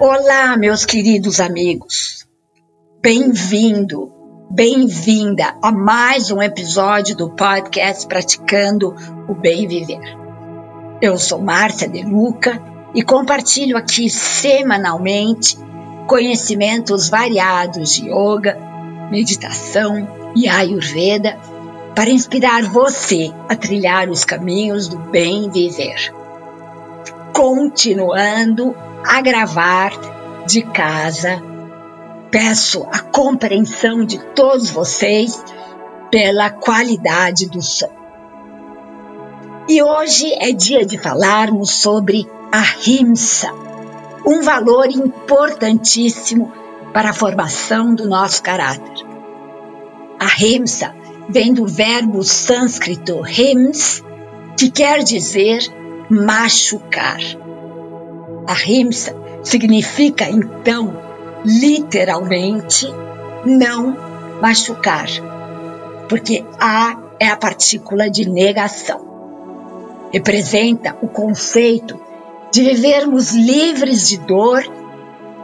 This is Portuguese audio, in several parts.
Olá, meus queridos amigos. Bem-vindo, bem-vinda a mais um episódio do podcast Praticando o Bem Viver. Eu sou Márcia De Luca e compartilho aqui semanalmente conhecimentos variados de yoga, meditação e ayurveda para inspirar você a trilhar os caminhos do bem viver. Continuando a gravar de casa. Peço a compreensão de todos vocês pela qualidade do som. E hoje é dia de falarmos sobre a rimsa, um valor importantíssimo para a formação do nosso caráter. A rimsa vem do verbo sânscrito hims, que quer dizer machucar. Ahimsa significa então, literalmente, não machucar, porque A é a partícula de negação. Representa o conceito de vivermos livres de dor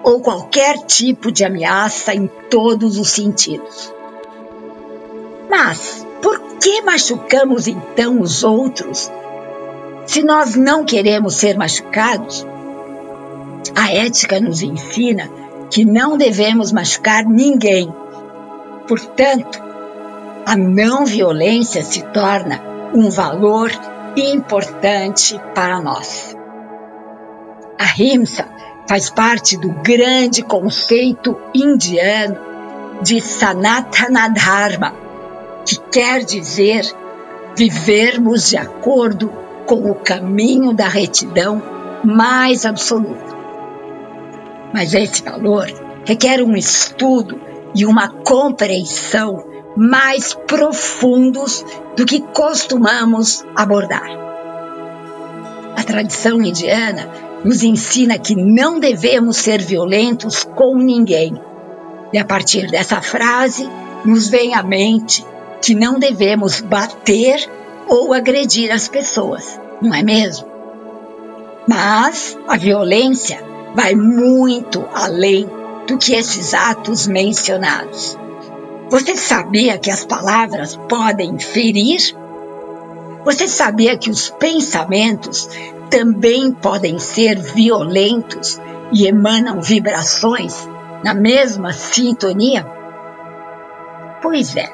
ou qualquer tipo de ameaça em todos os sentidos. Mas por que machucamos então os outros se nós não queremos ser machucados? A ética nos ensina que não devemos machucar ninguém. Portanto, a não violência se torna um valor importante para nós. A rimsa faz parte do grande conceito indiano de Sanatana Dharma, que quer dizer vivermos de acordo com o caminho da retidão mais absoluta. Mas esse valor requer um estudo e uma compreensão mais profundos do que costumamos abordar. A tradição indiana nos ensina que não devemos ser violentos com ninguém. E a partir dessa frase, nos vem à mente que não devemos bater ou agredir as pessoas, não é mesmo? Mas a violência vai muito além do que esses atos mencionados. Você sabia que as palavras podem ferir? Você sabia que os pensamentos também podem ser violentos e emanam vibrações na mesma sintonia? Pois é,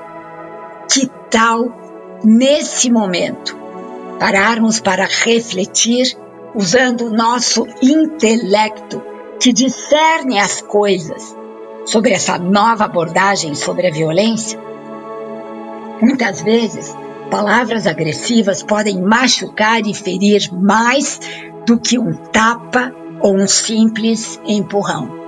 que tal, nesse momento, pararmos para refletir usando o nosso intelecto que discerne as coisas sobre essa nova abordagem sobre a violência? Muitas vezes, palavras agressivas podem machucar e ferir mais do que um tapa ou um simples empurrão.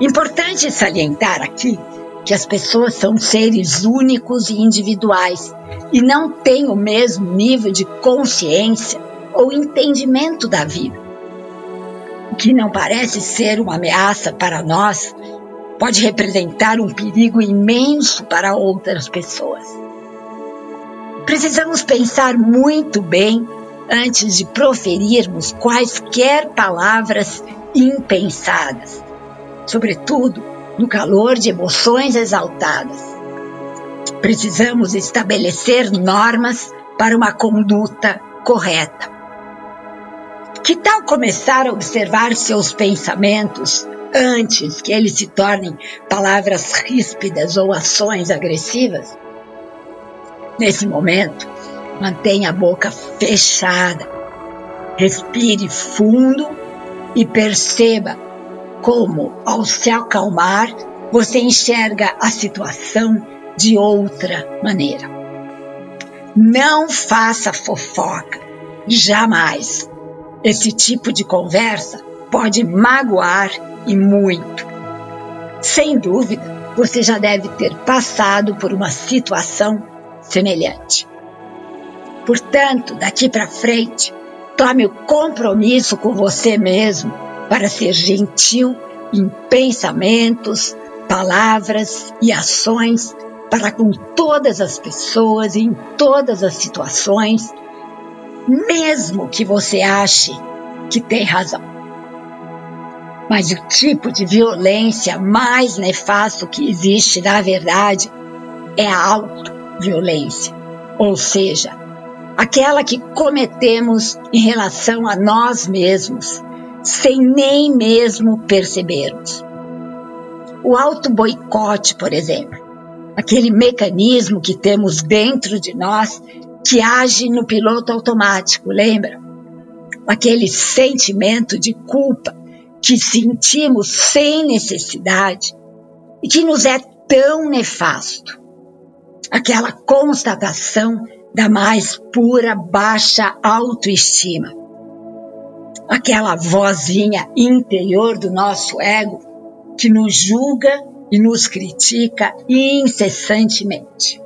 Importante salientar aqui que as pessoas são seres únicos e individuais e não têm o mesmo nível de consciência ou entendimento da vida. O que não parece ser uma ameaça para nós pode representar um perigo imenso para outras pessoas. Precisamos pensar muito bem antes de proferirmos quaisquer palavras impensadas, sobretudo no calor de emoções exaltadas. Precisamos estabelecer normas para uma conduta correta. Que tal começar a observar seus pensamentos antes que eles se tornem palavras ríspidas ou ações agressivas? Nesse momento, mantenha a boca fechada, respire fundo e perceba como, ao se acalmar, você enxerga a situação de outra maneira. Não faça fofoca, jamais. Esse tipo de conversa pode magoar e muito. Sem dúvida, você já deve ter passado por uma situação semelhante. Portanto, daqui para frente, tome o compromisso com você mesmo para ser gentil em pensamentos, palavras e ações para com todas as pessoas em todas as situações mesmo que você ache que tem razão. Mas o tipo de violência mais nefasto que existe, na verdade, é a autoviolência, ou seja, aquela que cometemos em relação a nós mesmos, sem nem mesmo percebermos. O auto-boicote, por exemplo, aquele mecanismo que temos dentro de nós que age no piloto automático, lembra? Aquele sentimento de culpa que sentimos sem necessidade e que nos é tão nefasto. Aquela constatação da mais pura baixa autoestima. Aquela vozinha interior do nosso ego que nos julga e nos critica incessantemente.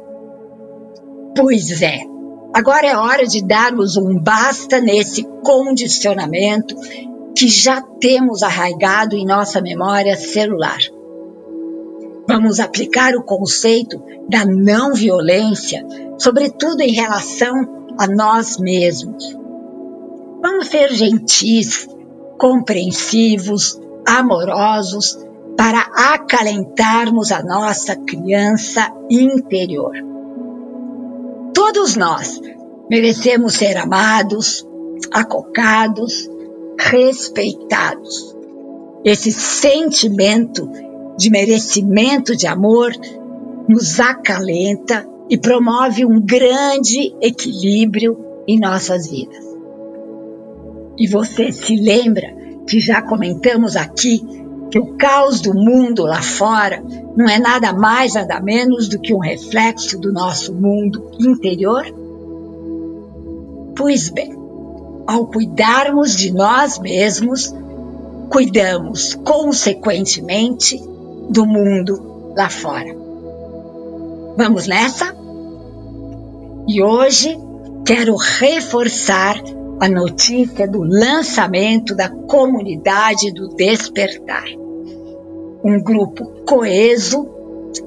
Pois é, agora é hora de darmos um basta nesse condicionamento que já temos arraigado em nossa memória celular. Vamos aplicar o conceito da não violência, sobretudo em relação a nós mesmos. Vamos ser gentis, compreensivos, amorosos, para acalentarmos a nossa criança interior. Todos nós merecemos ser amados, acocados, respeitados. Esse sentimento de merecimento de amor nos acalenta e promove um grande equilíbrio em nossas vidas. E você se lembra que já comentamos aqui que o caos do mundo lá fora não é nada mais, nada menos do que um reflexo do nosso mundo interior? Pois bem, ao cuidarmos de nós mesmos, cuidamos consequentemente do mundo lá fora. Vamos nessa? E hoje quero reforçar a notícia do lançamento da comunidade do despertar. Um grupo coeso,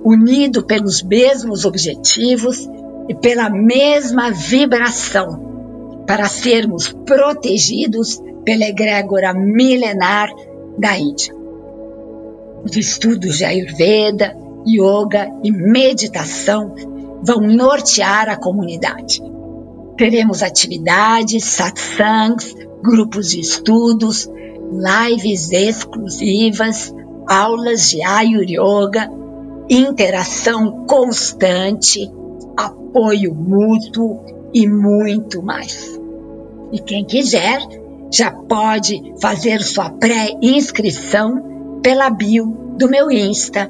unido pelos mesmos objetivos e pela mesma vibração, para sermos protegidos pela egrégora milenar da Índia. Os estudos de Ayurveda, Yoga e meditação vão nortear a comunidade Teremos atividades, satsangs, grupos de estudos, lives exclusivas, aulas de Ayur Yoga, interação constante, apoio mútuo e muito mais. E quem quiser já pode fazer sua pré-inscrição pela bio do meu Insta,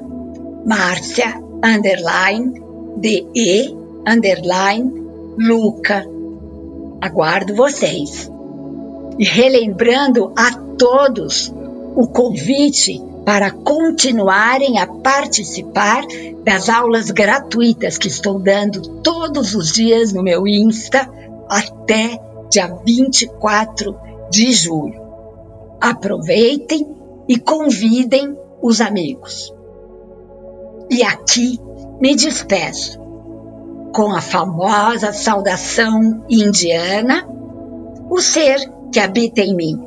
Márcia underline DE underline Luca Aguardo vocês. E relembrando a todos o convite para continuarem a participar das aulas gratuitas que estou dando todos os dias no meu Insta até dia 24 de julho. Aproveitem e convidem os amigos. E aqui me despeço com a famosa saudação indiana, o ser que habita em mim.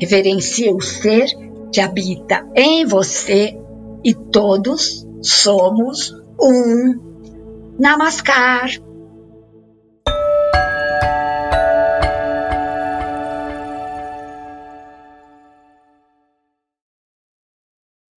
Reverencia o ser que habita em você e todos somos um. Namaskar.